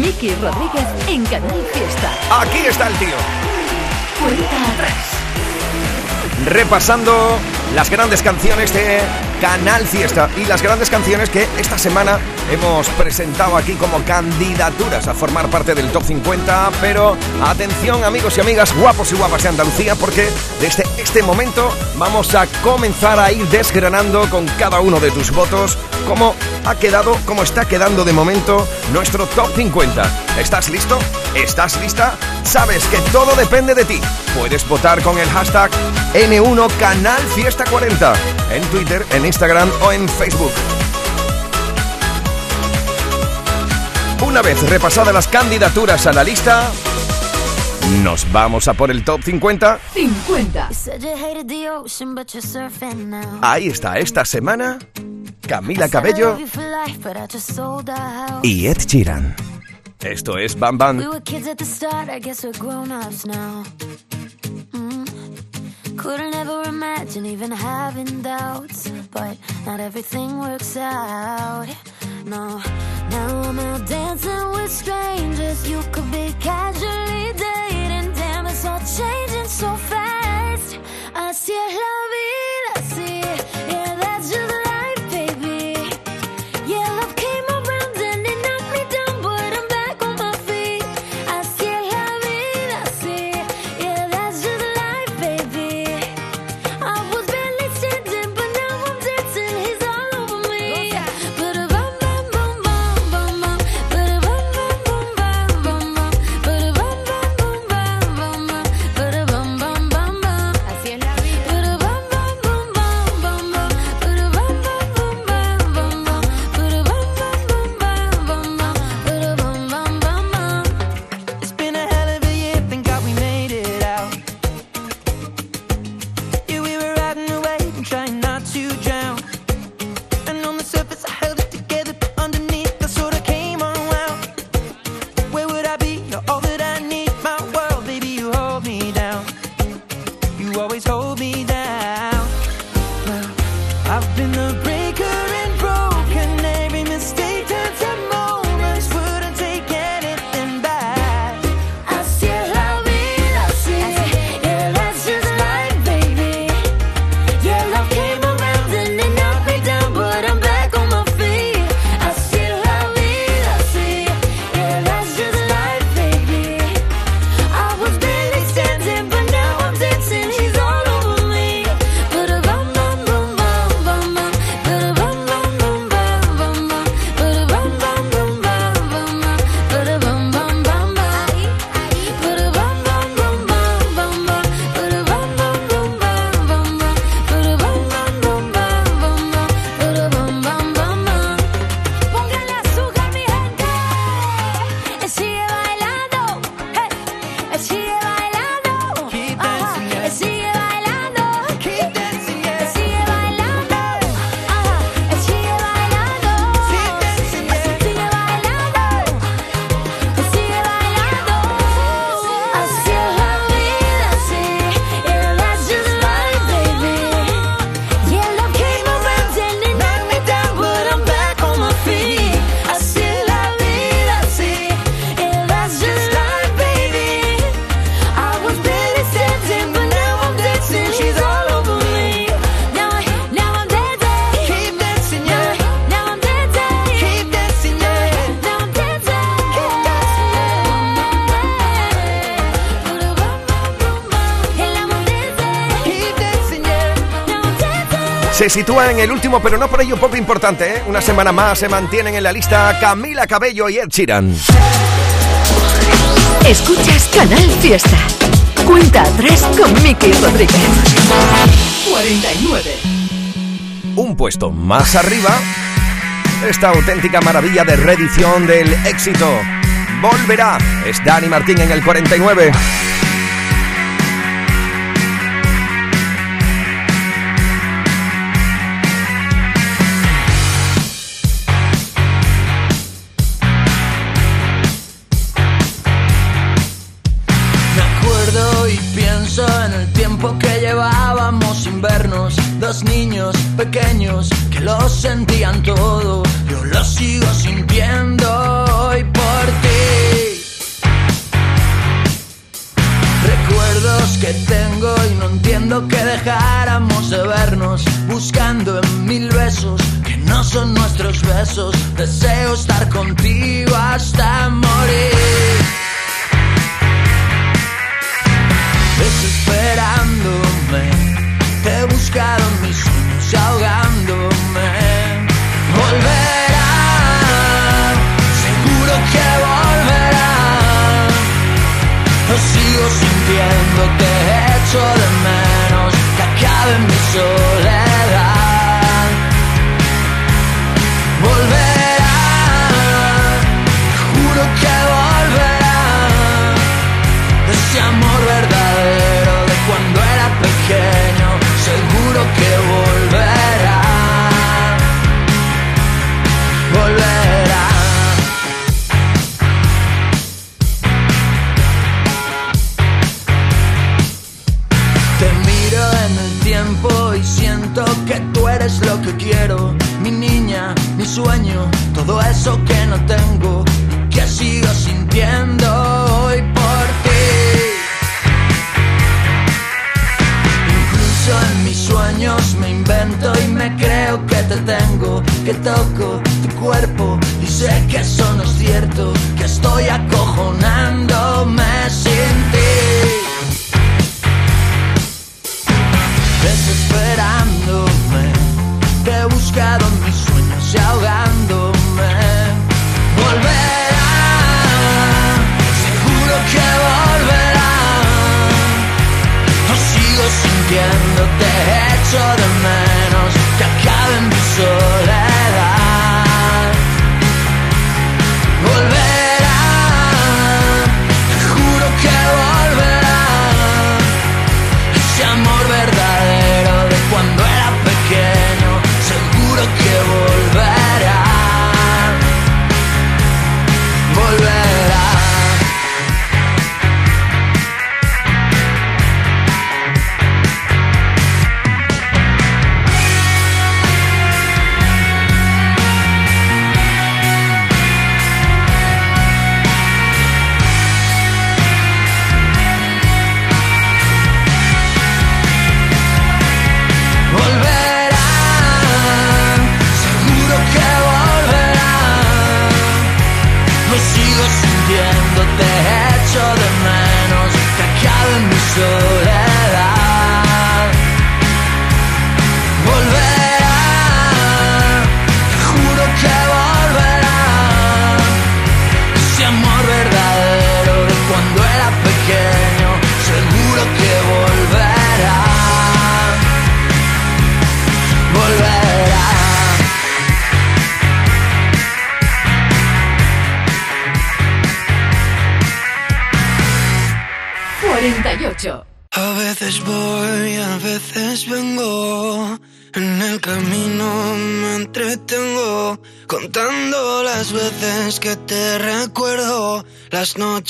Miki Rodríguez en Canal Fiesta. Aquí está el tío. Cuenta atrás. Repasando las grandes canciones de Canal Fiesta y las grandes canciones que esta semana hemos presentado aquí como candidaturas a formar parte del top 50. Pero atención, amigos y amigas, guapos y guapas de Andalucía, porque desde este momento vamos a comenzar a ir desgranando con cada uno de tus votos cómo ha quedado, cómo está quedando de momento nuestro top 50. ¿Estás listo? ¿Estás lista? Sabes que todo depende de ti. Puedes votar con el hashtag N1 Canal Fiesta 40 en Twitter, en Instagram o en Facebook. Una vez repasadas las candidaturas a la lista, nos vamos a por el top 50. 50. Ahí está esta semana Camila Cabello y Ed Sheeran. Esto es Bam Bam. We were kids at the start, I guess we're grown-ups now. Mm. Couldn't ever imagine even having doubts, but not everything works out. No, now I'm out dancing with strangers. You could be casually dating, all changing so fast. Así es la vida, sí, yeah, Se sitúa en el último, pero no por ello poco importante, ¿eh? Una semana más se mantienen en la lista Camila Cabello y Ed Sheeran. Escuchas Canal Fiesta. Cuenta atrás con Miki Rodríguez. 49. Un puesto más arriba, esta auténtica maravilla de reedición del éxito. Volverá. Es Dani Martín en el 49. bien.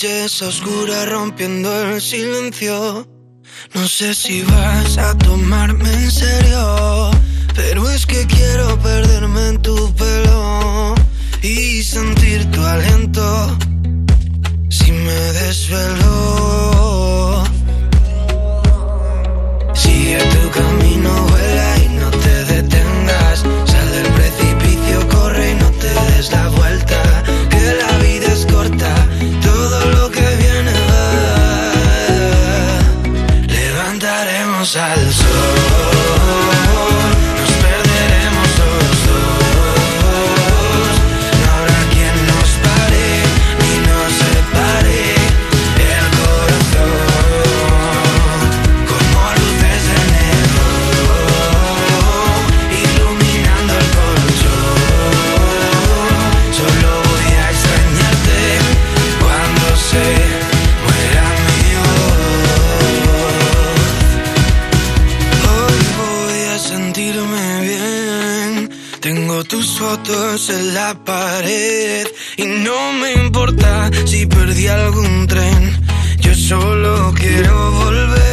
noches oscuras rompiendo el silencio. No sé si vas a tomarme en serio, pero es que quiero perderme en tu pelo y sentir tu aliento si me desvelo. Sigue tu camino, vuela cosas fotos en la pared y no me importa si perdí algún tren. Yo solo quiero volver.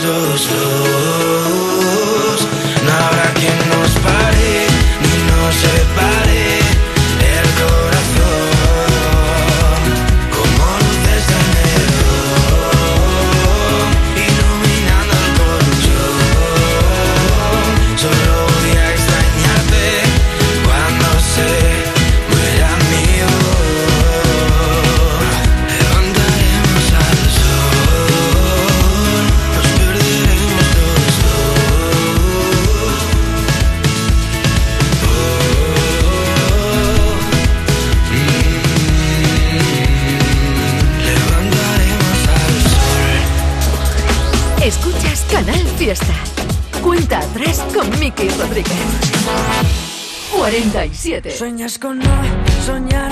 close, close. 7. Sueñas con no soñar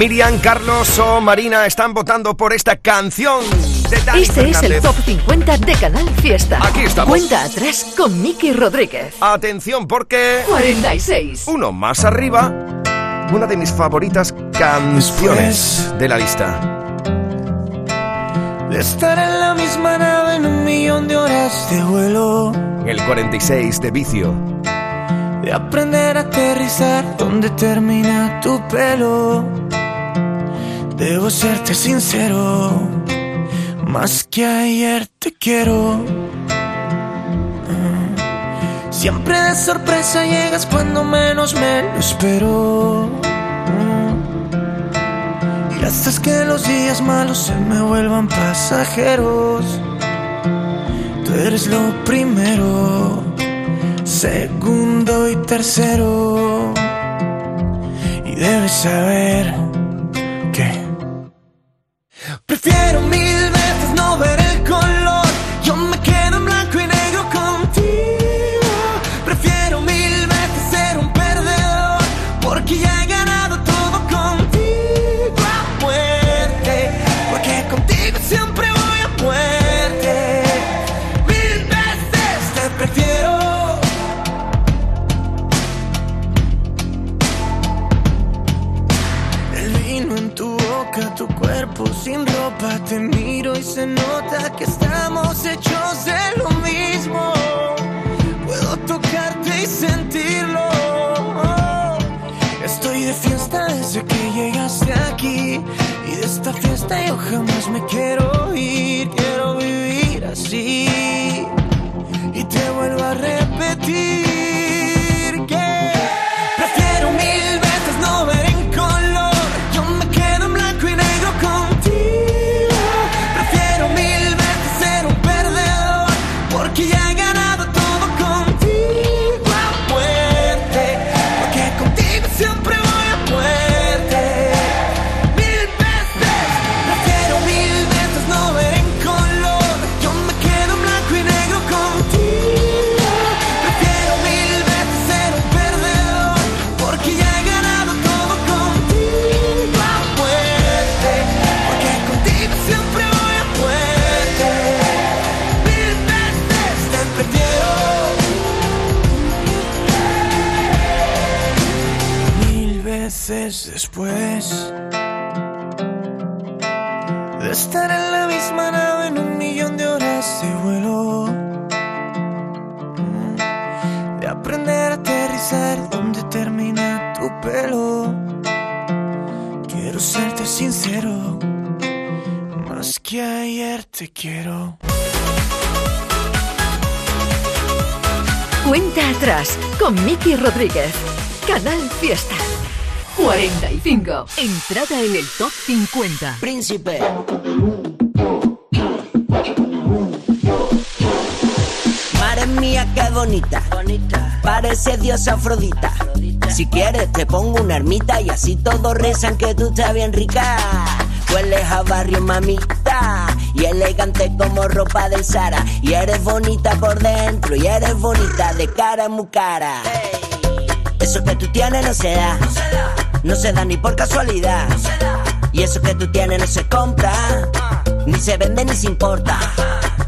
Miriam, Carlos o Marina están votando por esta canción de Este es el Top 50 de Canal Fiesta. Aquí estamos. Cuenta atrás con Miki Rodríguez. Atención porque... 46. Uno más arriba, una de mis favoritas canciones de la lista. De estar en la misma nave en un millón de horas de vuelo. El 46 de Vicio de aprender a aterrizar donde termina tu pelo. Debo serte sincero, más que ayer te quiero. Siempre de sorpresa llegas cuando menos me lo espero. Y haces que los días malos se me vuelvan pasajeros. Tú eres lo primero, segundo y tercero. Y debes saber prefiero mil veces no ver tu boca, tu cuerpo sin ropa, te miro y se nota que estamos hechos de lo mismo. Puedo tocarte y sentirlo. Estoy de fiesta desde que llegaste aquí y de esta fiesta yo jamás me quiero ir. Quiero vivir así y te vuelvo a repetir te quiero. Cuenta atrás con Miki Rodríguez. Canal Fiesta. 45. Entrada en el top 50. Príncipe. Madre mía, qué bonita. Parece diosa Afrodita. Si quieres, te pongo una ermita y así todos rezan que tú estás bien rica. Hueles a barrio, mamita. Y elegante como ropa del Sara. Y eres bonita por dentro. Y eres bonita de cara muy cara. Eso que tú tienes no se da. No se da ni por casualidad. Y eso que tú tienes no se compra. Ni se vende ni se importa.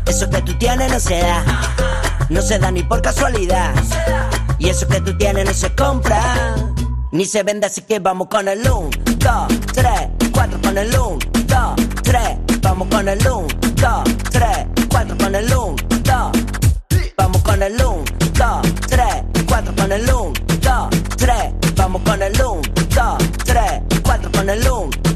Eso que tú tienes no se da. No se da ni por casualidad. Y eso que tú tienes no se compra. Ni se vende, así que vamos con el 1, 2, 3, 4 con el 1, 2, 3. Vamos con el 1, 2, 3, 4 con el 1, 2. Vamos con el 1, 2, 3, 4 con el 1, 2, 3. Vamos con el 1, 2, 3, 4 con el 1, 2.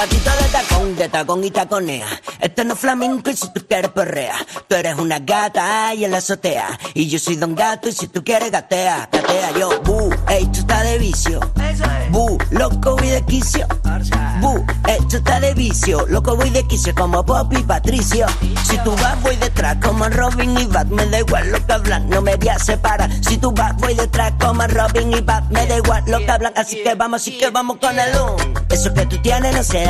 Zapatito de tacón, de tacón y taconea. Esto no es flamenco y si tú quieres perrea. Tú eres una gata y en la azotea. Y yo soy don gato y si tú quieres gatea, gatea yo. Bu, esto está de vicio. Bu, loco voy de quicio. Bu, esto está de vicio. Loco voy de quicio como Pop y Patricio. Si tú vas voy detrás como Robin y Bat. Me da igual lo que hablan, no me voy a separar. Si tú vas voy detrás como Robin y Bat. Me da igual lo que hablan, así que vamos, así que vamos con el un. Eso que tú tienes no se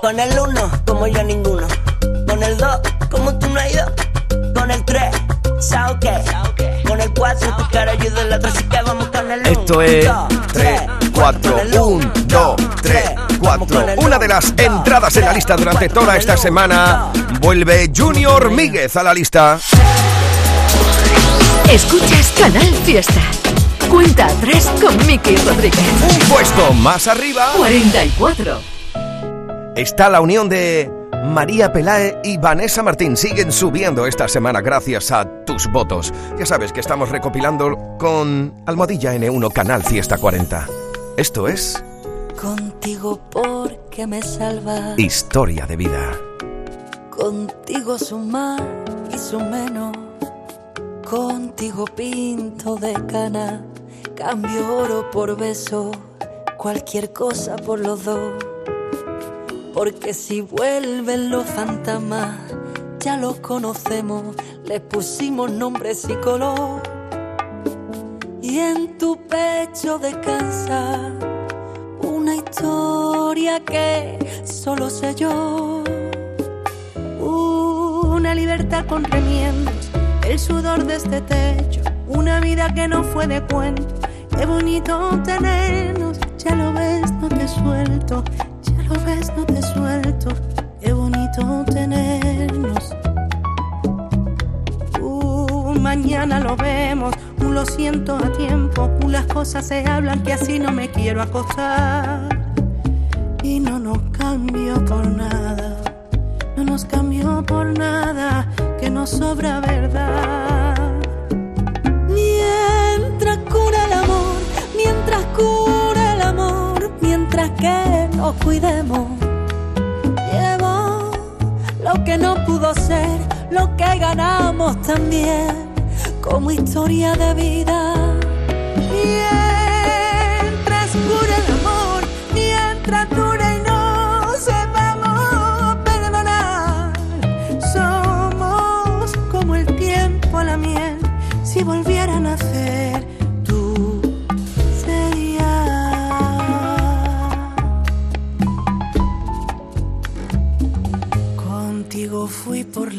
Con el 1, como yo ninguno. Con el 2, como tú no has ido. Con el 3, ¿sabes qué? Con el 4, tu cara ayuda en la otra, así que vamos con el 1. Esto es 3, 4, 1, 2, 3. 4. Una de las entradas en la lista durante toda esta semana. Vuelve Junior Míguez a la lista. Escuchas Canal Fiesta. Cuenta atrás con Miki Rodríguez. Un puesto más arriba 44. Está la unión de María Pelae y Vanessa Martín. Siguen subiendo esta semana gracias a tus votos. Ya sabes que estamos recopilando con Almohadilla N1 Canal Fiesta 40. Esto es Contigo porque me salva. Historia de Vida. Contigo sumar y su menos. Contigo pinto de cana. Cambio oro por beso. Cualquier cosa por los dos. Porque si vuelven los fantasmas, ya los conocemos. Les pusimos nombres y color. Y en tu pecho descansa una historia que solo sé yo. Una libertad con remiendos, el sudor de este techo, una vida que no fue de cuento. Qué bonito tenernos, ya lo ves, no te suelto, ves, no te suelto. Qué bonito tenernos. Uh, mañana lo vemos, un lo siento a tiempo, un las cosas se hablan que así no me quiero acostar. Y no nos cambio por nada, no nos cambió por nada, que nos sobra verdad. Que nos cuidemos. Llevo lo que no pudo ser, lo que ganamos también, como historia de vida.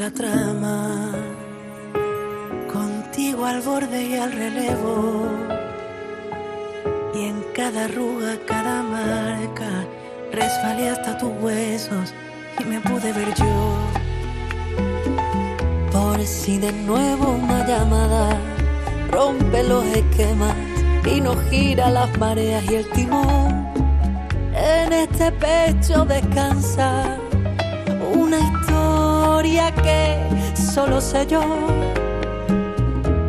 Trama, contigo al borde y al relevo. Y en cada arruga, cada marca, resbalé hasta tus huesos y me pude ver yo. Por si de nuevo una llamada rompe los esquemas y nos gira las mareas y el timón. En este pecho descansa que solo sé yo.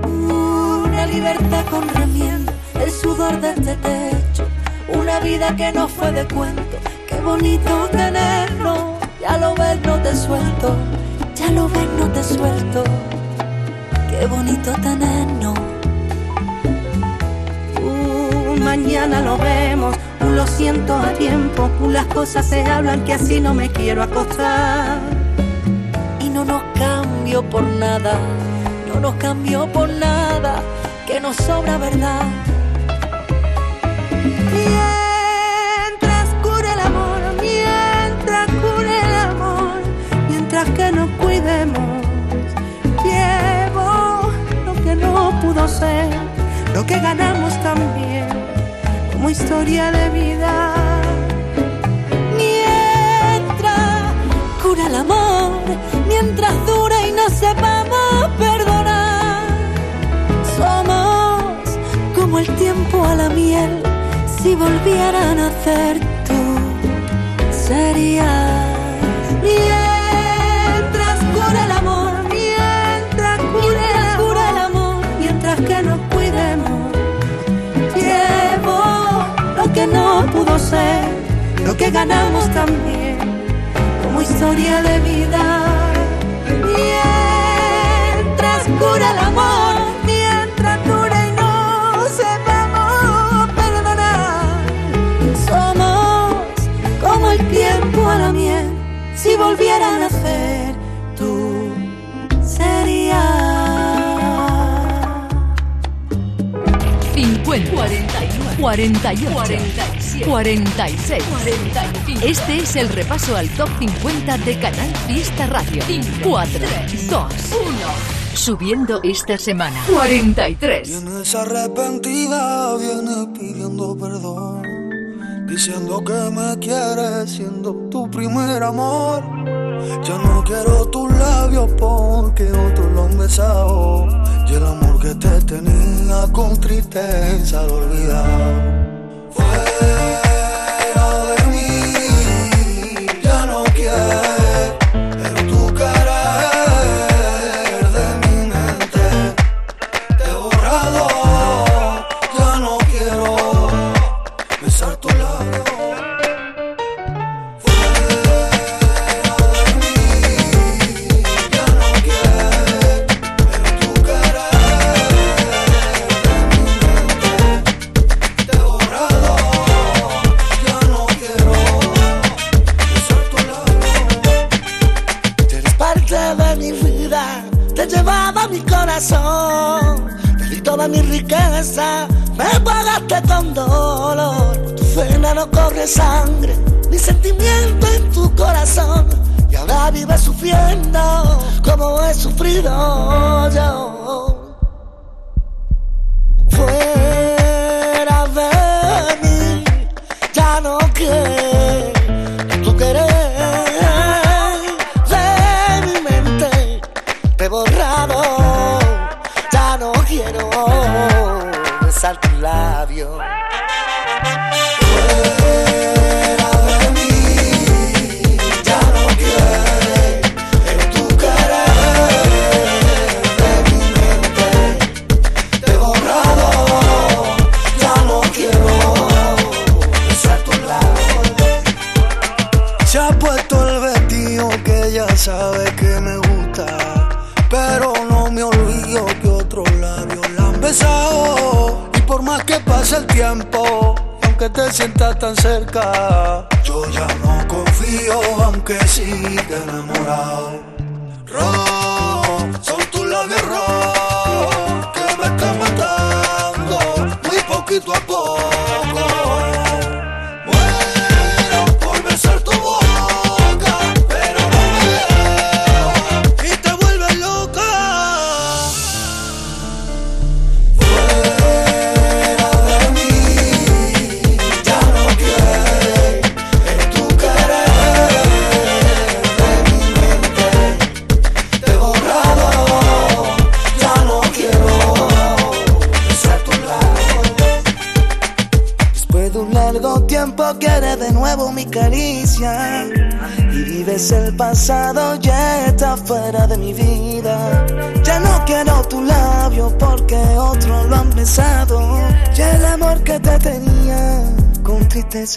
Una libertad con remiendo, el sudor de este techo. Una vida que no fue de cuento. Qué bonito tenerlo, ya lo ves, no te suelto. Ya lo ves, no te suelto. Qué bonito tenernos. Uh, mañana lo vemos, un lo siento a tiempo, un las cosas se hablan que así no me quiero acostar. No nos cambio por nada, no nos cambio por nada, que nos sobra verdad. Mientras cure el amor, mientras cure el amor, mientras que nos cuidemos, llevo lo que no pudo ser, lo que ganamos también, como historia de vida. Cura el amor, mientras dura y no sepamos perdonar, somos como el tiempo a la miel, si volviera a nacer tú serías. Mientras cura el amor, mientras cure el Cura el amor, mientras que nos cuidemos, llevo lo que no pudo ser, lo que ganamos también, historia de vida. Mientras cura el amor, mientras dure y no sepamos perdonar, somos como el tiempo a la miel, si volviera a nacer, tú serías. 50, 49, 48, 47, 46. 45. Este es el repaso al top 50 de Canal Fiesta Radio. 4, 2, 1 subiendo esta semana. 43. Vienes arrepentida, vienes pidiendo perdón, diciendo que me quieres siendo tu primer amor. Yo no quiero tus labios porque otros lo han besado y el amor que te tenía con tristeza lo olvidado. Fue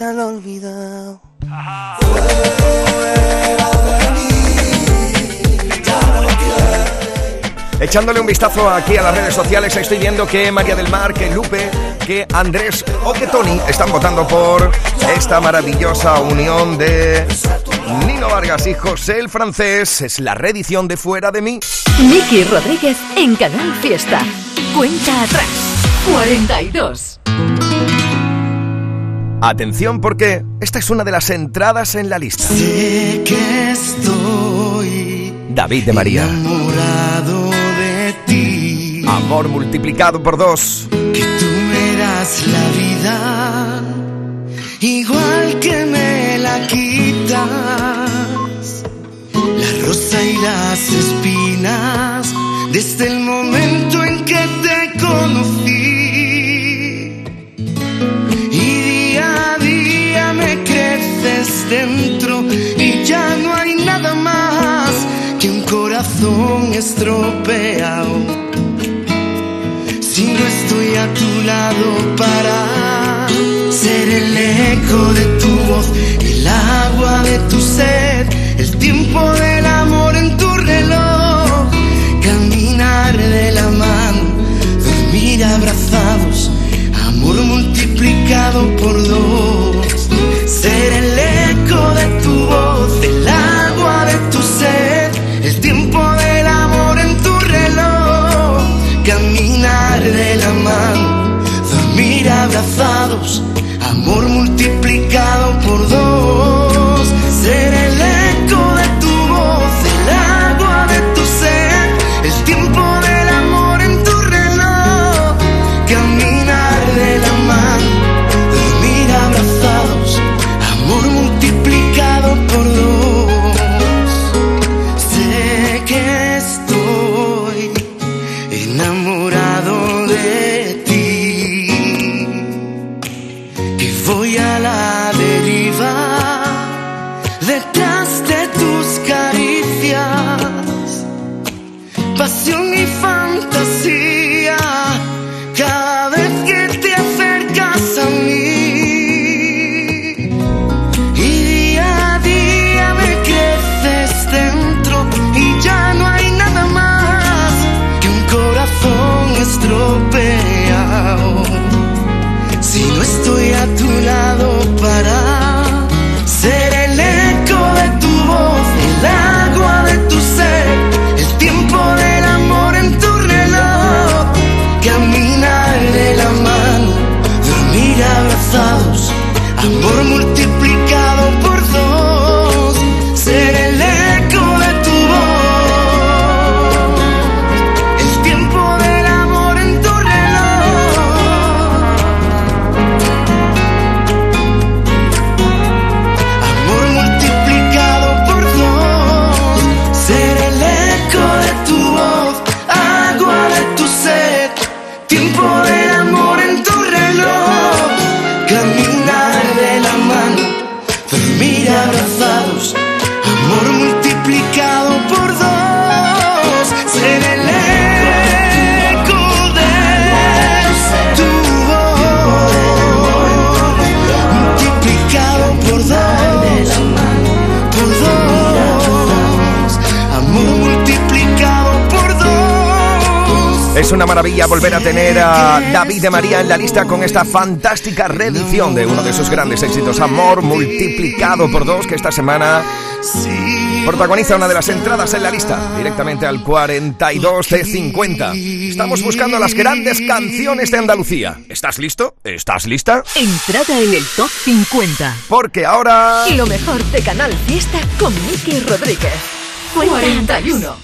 al olvidado. Echándole un vistazo aquí a las redes sociales, estoy viendo que María del Mar, que Lupe, que Andrés o que Tony están votando por esta maravillosa unión de Nino Vargas y José el Francés. Es la reedición de Fuera de mí. Miki Rodríguez en Canal Fiesta. Cuenta atrás. 42. Atención porque esta es una de las entradas en la lista. Sé que estoy David de María. Enamorado de ti. Amor multiplicado por dos. Que tú me das la vida igual que me la quitas. La rosa y las espinas desde el momento en que te conocí y ya no hay nada más que un corazón estropeado. Si no estoy a tu lado para ser el eco de tu voz, el agua de tu sed, el tiempo del amor en tu reloj, caminar de la mano, dormir abrazados, amor multiplicado por dos. David de María en la lista con esta fantástica reedición de uno de sus grandes éxitos, Amor multiplicado por dos, que esta semana protagoniza una de las entradas en la lista, directamente al 42 de 50. Estamos buscando las grandes canciones de Andalucía. ¿Estás listo? ¿Estás lista? Entrada en el top 50. Porque ahora... Y lo mejor de Canal Fiesta con Miki Rodríguez. 41.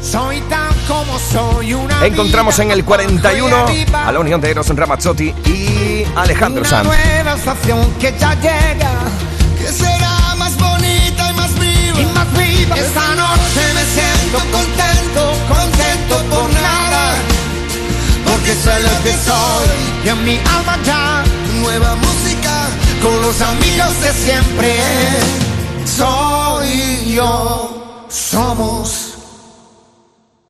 Soy tan como soy una Encontramos en el 41 a la unión de Eros Ramazzotti y Alejandro una Sanz. nueva estación que ya llega, que será más bonita y más viva. Y más viva. Esta noche me siento contento, contento por nada, porque sé lo que soy y en mi alma ya nueva música con los amigos de siempre. Soy yo, somos.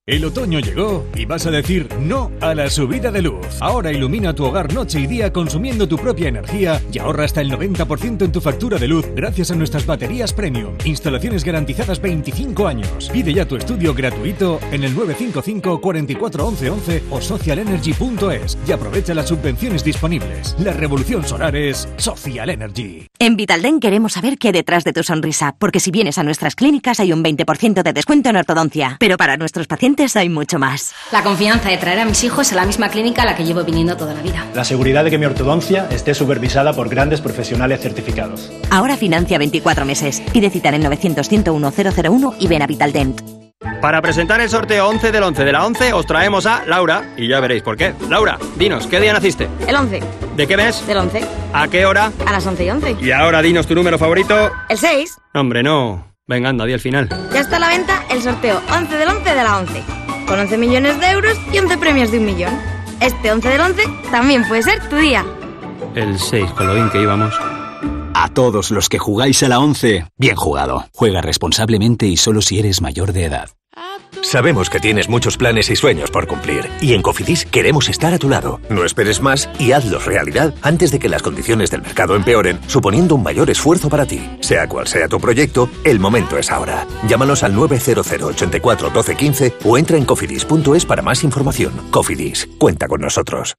El otoño llegó y vas a decir no a la subida de luz. Ahora ilumina tu hogar noche y día consumiendo tu propia energía y ahorra hasta el 90% en tu factura de luz gracias a nuestras baterías premium. Instalaciones garantizadas 25 años. Pide ya tu estudio gratuito en el 955 44 11 11 o socialenergy.es y aprovecha las subvenciones disponibles. La revolución solar es Social Energy. En Vitalden queremos saber qué hay detrás de tu sonrisa, porque si vienes a nuestras clínicas hay un 20% de descuento en ortodoncia, pero para nuestros pacientes hay mucho más. La confianza de traer a mis hijos a la misma clínica a la que llevo viniendo toda la vida. La seguridad de que mi ortodoncia esté supervisada por grandes profesionales certificados. Ahora financia 24 meses. Pide cita en el 900 101 001 y ven a Vitaldent. Para presentar el sorteo 11 del 11 de la 11 os traemos a Laura y ya veréis por qué. Laura, dinos, ¿qué día naciste? El 11. ¿De qué mes? Del 11. ¿A qué hora? A las 11 y 11. Y ahora dinos tu número favorito. El 6. Hombre, no. Venga, anda, di el final. Ya está a la venta el sorteo 11 del 11 de la 11. Con 11 millones de euros y 11 premios de un millón. Este 11 del 11 también puede ser tu día. El 6, con lo bien que íbamos. A todos los que jugáis a la 11, bien jugado. Juega responsablemente y solo si eres mayor de edad. Sabemos que tienes muchos planes y sueños por cumplir y en Cofidis queremos estar a tu lado. No esperes más y hazlos realidad antes de que las condiciones del mercado empeoren, suponiendo un mayor esfuerzo para ti. Sea cual sea tu proyecto, el momento es ahora. Llámanos al 900 84 12 15 o entra en cofidis.es para más información. Cofidis, cuenta con nosotros.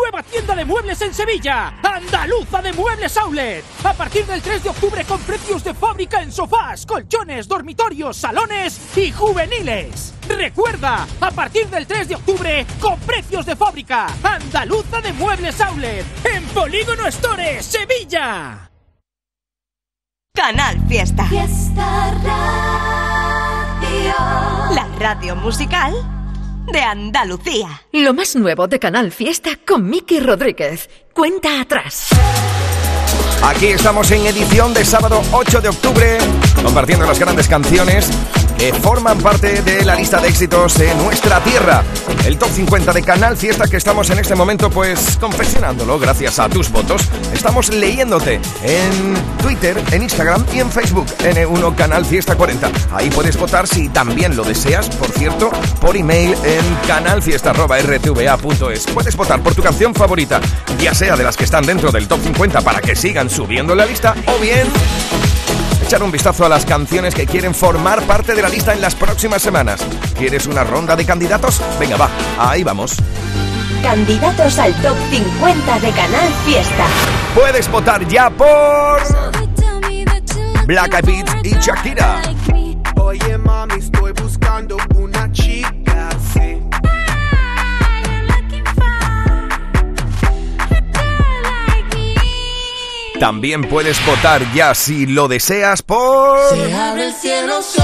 Nueva tienda de muebles en Sevilla, Andaluza de Muebles Outlet. A partir del 3 de octubre con precios de fábrica en sofás, colchones, dormitorios, salones y juveniles. Recuerda, a partir del 3 de octubre con precios de fábrica, Andaluza de Muebles Outlet, en Polígono Store, Sevilla. Canal Fiesta. Fiesta Radio. La radio musical de Andalucía. Lo más nuevo de Canal Fiesta con Miki Rodríguez. Cuenta atrás. Aquí estamos en edición de sábado 8 de octubre, compartiendo las grandes canciones que forman parte de la lista de éxitos de nuestra tierra. El top 50 de Canal Fiesta que estamos en este momento pues confeccionándolo gracias a tus votos. Estamos leyéndote en Twitter, en Instagram y en Facebook, N1 Canal Fiesta 40. Ahí puedes votar si también lo deseas, por cierto, por email en canalfiesta.rtva.es. Puedes votar por tu canción favorita, ya sea de las que están dentro del top 50 para que sigan subiendo la lista o bien echar un vistazo a las canciones que quieren formar parte de la lista en las próximas semanas. ¿Quieres una ronda de candidatos? Venga, va, ahí vamos. Candidatos al top 50 de Canal Fiesta. Puedes votar ya por Black Eyed Peas y Shakira. Oye mami, estoy buscando También puedes votar ya si lo deseas por Se abre el cielo sobre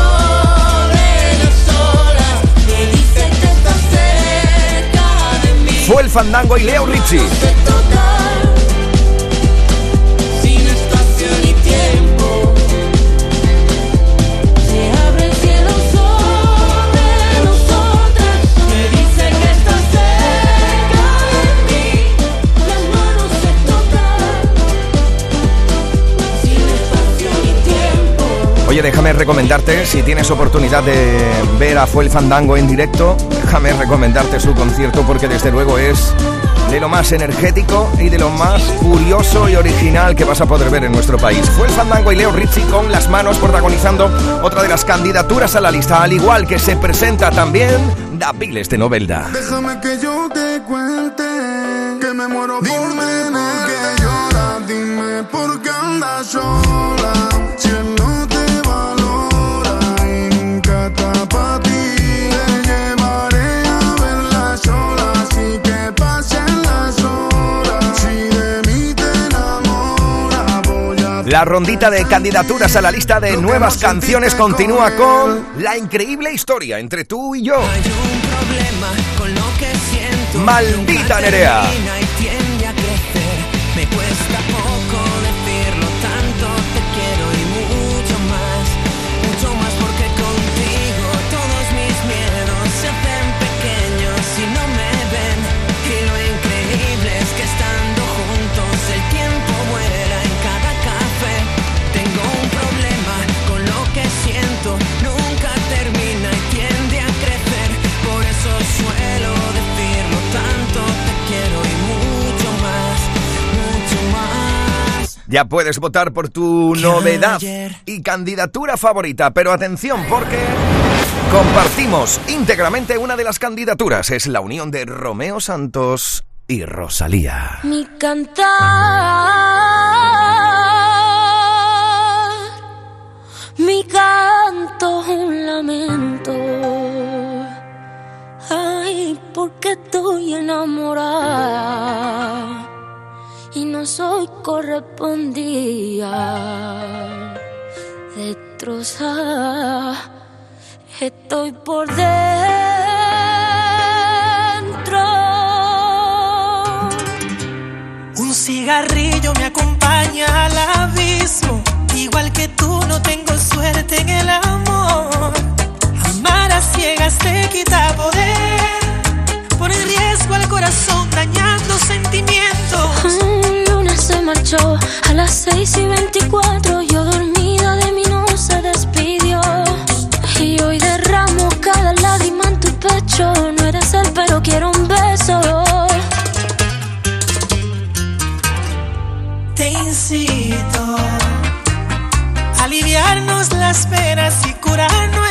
las olas. Me dice que estás cerca de mí. Fue el Fandango y Leo Richie. Oye, déjame recomendarte, si tienes oportunidad de ver a Fue el Fandango en directo, déjame recomendarte su concierto porque desde luego es de lo más energético y de lo más curioso y original que vas a poder ver en nuestro país. Fue el Fandango y Leo Rizzi con las manos protagonizando otra de las candidaturas a la lista, al igual que se presenta también Daviles de Novelda. Déjame que yo te cuente que me muero por Dime por qué lloras, dime por qué andas sola. Si La rondita de candidaturas a la lista de nuevas canciones continúa con La increíble historia entre tú y yo. con lo que siento. Maldita Nerea. Ya puedes votar por tu novedad y candidatura favorita, pero atención porque compartimos íntegramente una de las candidaturas. Es la unión de Romeo Santos y Rosalía. Mi cantar, mi canto es un lamento. Ay, porque estoy enamorada y no soy correspondida. Destrozada, estoy por dentro. Un cigarrillo me acompaña al abismo. Igual que tú, no tengo suerte en el amor. Amar a ciegas te quita poder. Pone en riesgo al corazón, dañando sentimientos. Casi 24, yo dormida de mí no se despidió. Y hoy derramo cada lágrima en tu pecho. No eres él, pero quiero un beso. Te incito a aliviarnos las penas y curarnos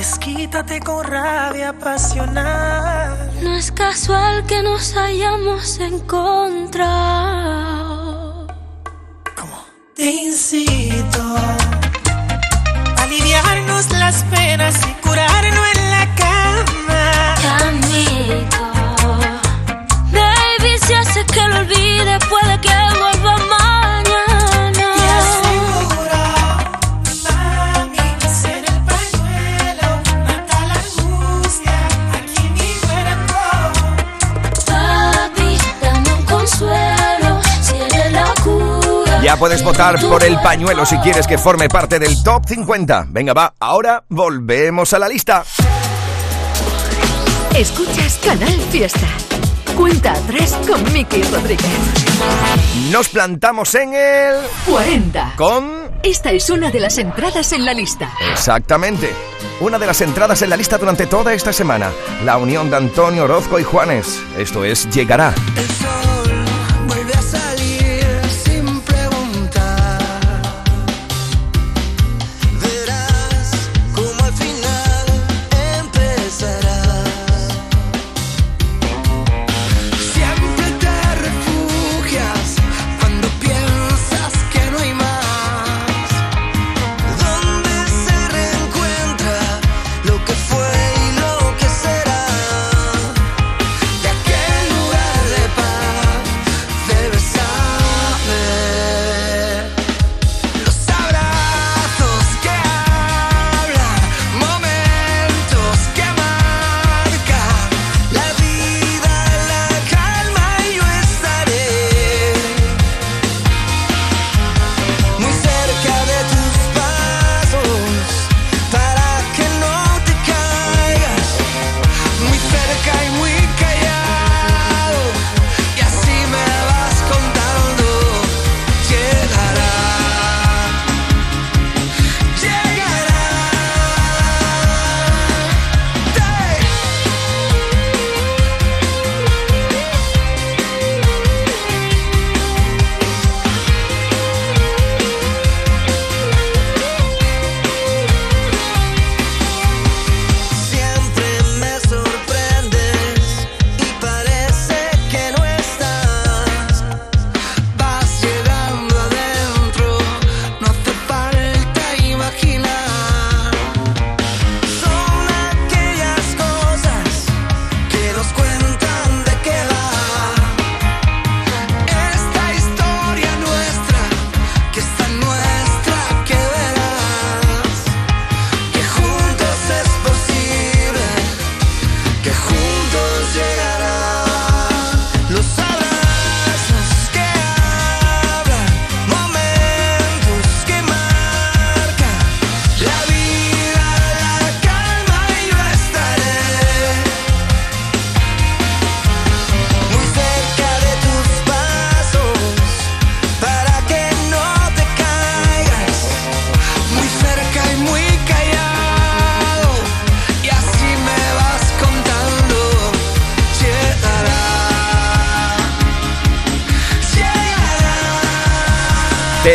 Desquítate con rabia pasional. No es casual que nos hayamos encontrado. Te incito a aliviarnos las penas y curarnos en la cama. Te admito. Baby, si haces que lo olvide, puede que vuelva mañana. Ya puedes votar por el pañuelo si quieres que forme parte del top 50. Venga, va, ahora volvemos a la lista. Escuchas Canal Fiesta. Cuenta atrás con Miki Rodríguez. Nos plantamos en el 40. con... Esta es una de las entradas en la lista. Exactamente. Una de las entradas en la lista durante toda esta semana. La unión de Antonio Orozco y Juanes. Esto es Llegará.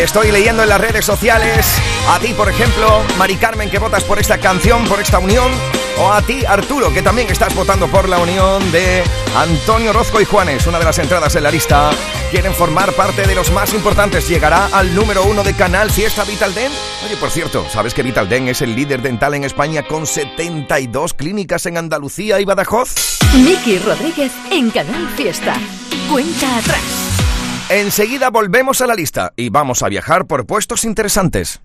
Estoy leyendo en las redes sociales. A ti, por ejemplo, Mari Carmen, que votas por esta canción, por esta unión. O a ti, Arturo, que también estás votando por la unión de Antonio Rozco y Juanes, una de las entradas en la lista. ¿Quieren formar parte de los más importantes? ¿Llegará al número uno de Canal Fiesta Vital Den? Oye, por cierto, ¿sabes que Vital Den es el líder dental en España con 72 clínicas en Andalucía y Badajoz? Miki Rodríguez en Canal Fiesta. Cuenta atrás. Enseguida volvemos a la lista y vamos a viajar por puestos interesantes.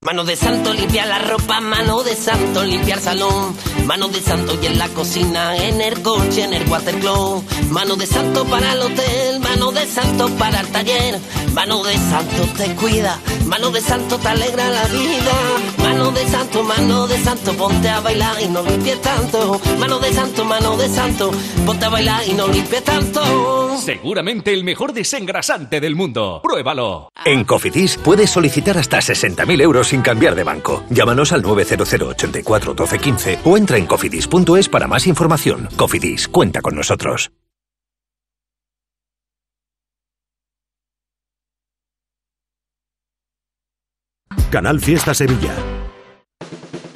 Mano de santo limpia la ropa, mano de santo limpiar salón, mano de santo y en la cocina, en el coche, en el watercloak, mano de santo para el hotel, mano de santo para el taller, mano de santo te cuida, mano de santo te alegra la vida, mano de santo, mano de santo, ponte a bailar y no limpies tanto, mano de santo, mano de santo, ponte a bailar y no limpies tanto. Seguramente el mejor desengrasante del mundo. Pruébalo. En Cofidis puedes solicitar hasta 60.000 euros sin cambiar de banco. Llámanos al 900 84 12 15 o entra en cofidis.es para más información. Cofidis, cuenta con nosotros. Canal Fiesta Sevilla.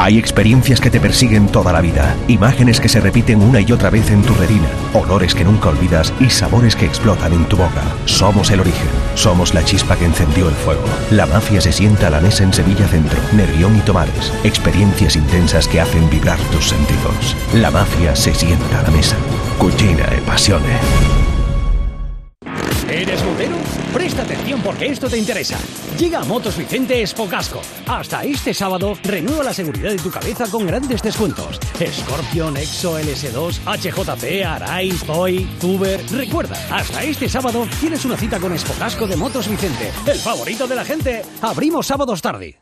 Hay experiencias que te persiguen toda la vida, imágenes que se repiten una y otra vez en tu retina, olores que nunca olvidas y sabores que explotan en tu boca. Somos el origen, somos la chispa que encendió el fuego. La mafia se sienta a la mesa en Sevilla Centro, Nervión y Tomares. Experiencias intensas que hacen vibrar tus sentidos. La mafia se sienta a la mesa. Cucina e passione. ¿Eres motero? Presta atención porque esto te interesa. Llega a Motos Vicente Espocasco. Hasta este sábado, renueva la seguridad de tu cabeza con grandes descuentos. Scorpion, Exo, LS2, HJP, Arai, Zoe, Uber. Recuerda, hasta este sábado tienes una cita con Espocasco de Motos Vicente, el favorito de la gente. Abrimos sábados tarde.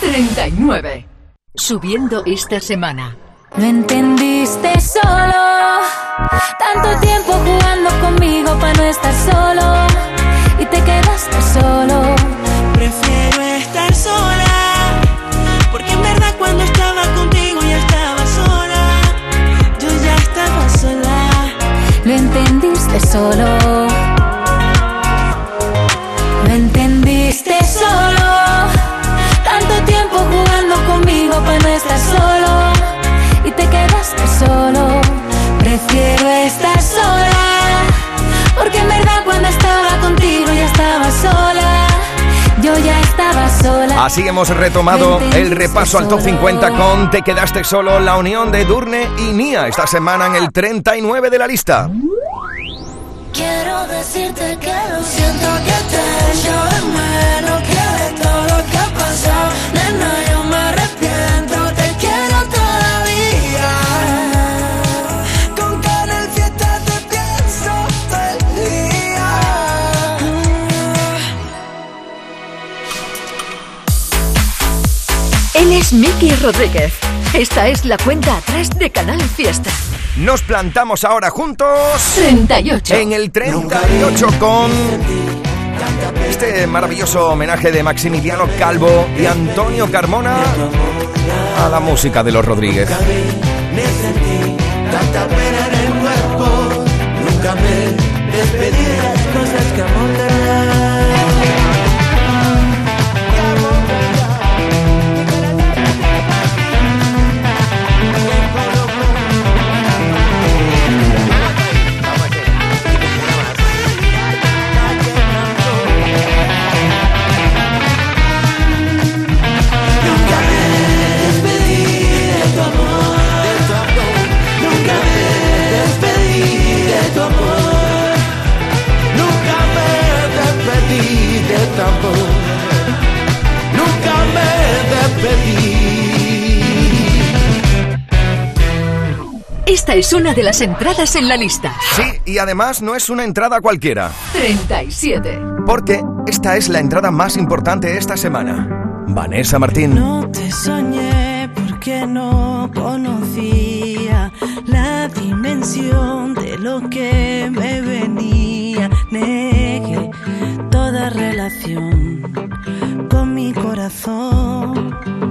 39. Subiendo esta semana. Lo entendiste solo. Tanto tiempo jugando conmigo para no estar solo. Y te quedaste solo. Prefiero estar sola. Porque en verdad cuando estaba contigo ya estaba sola. Yo ya estaba sola. Lo entendiste solo. Lo entendiste solo. Tanto tiempo jugando conmigo para no quedaste solo. Prefiero estar sola. Porque en verdad cuando estaba contigo ya estaba sola. Yo ya estaba sola. Así hemos retomado el repaso al top 50 con Te quedaste solo, la unión de Durne y Nia esta semana en el 39 de la lista. Quiero decirte que lo siento Miki Rodríguez. Esta es la cuenta atrás de Canal Fiesta. Nos plantamos ahora juntos 38. en el 38 con este maravilloso homenaje de Maximiliano Calvo y Antonio Carmona a la música de los Rodríguez. Me sentí tanta pena en el cuerpo. Nunca me despedí de las cosas que Nunca tambor, nunca me despedí. Esta es una de las entradas en la lista. Sí, y además no es una entrada cualquiera. 37. Porque esta es la entrada más importante de esta semana. Vanessa Martín. No te soñé porque no conocía la dimensión de lo que me venía relación con mi corazón.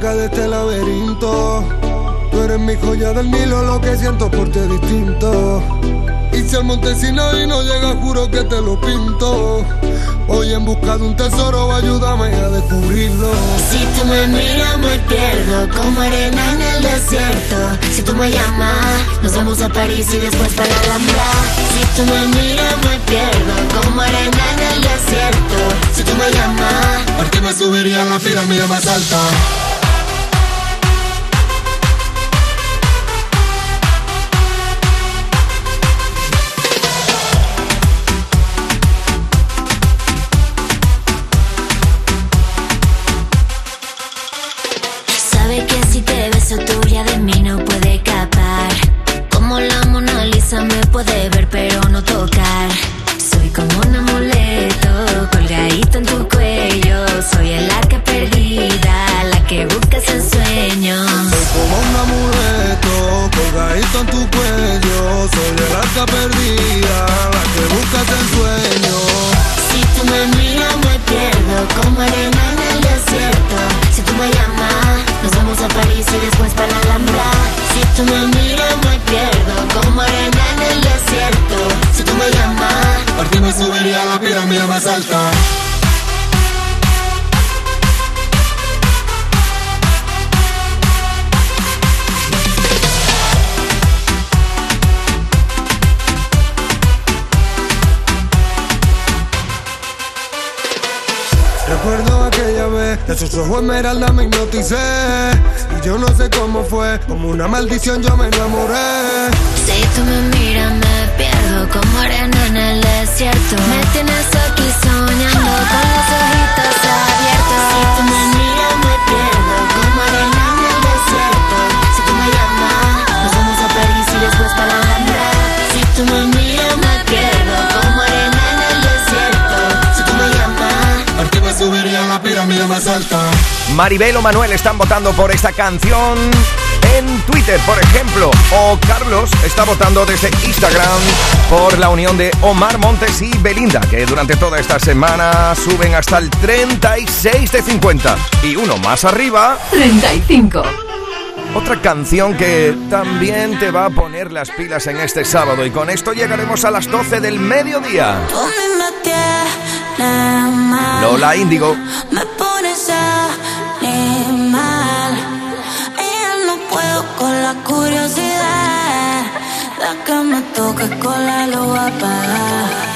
saca de este laberinto. Tú eres mi joya del Nilo, lo que siento por ti es distinto. Y si al Montesino y no llega, juro que te lo pinto. Hoy en busca de un tesoro, ayúdame a descubrirlo. Si tú me miras, me pierdo como arena en el desierto. Si tú me llamas, nos vamos a París y después para la Alhambra. Si tú me miras, me pierdo como arena en el desierto. Si tú me llamas, ¿por qué me subiría a la pirámide más alta? puede ver esmeralda me hipnoticé. Y yo no sé cómo fue, como una maldición yo me enamoré. Si tú me miras me pierdo como arena en el desierto Me tienes aquí soñando con los ojitos Maribel o Manuel están votando por esta canción en Twitter, por ejemplo. O Carlos está votando desde Instagram por la unión de Omar Montes y Belinda, que durante toda esta semana suben hasta el 36 de 50. Y uno más arriba, 35. otra canción que también te va a poner las pilas en este sábado. Y con esto llegaremos a las 12 del mediodía. Lola Índigo. Que me toques con la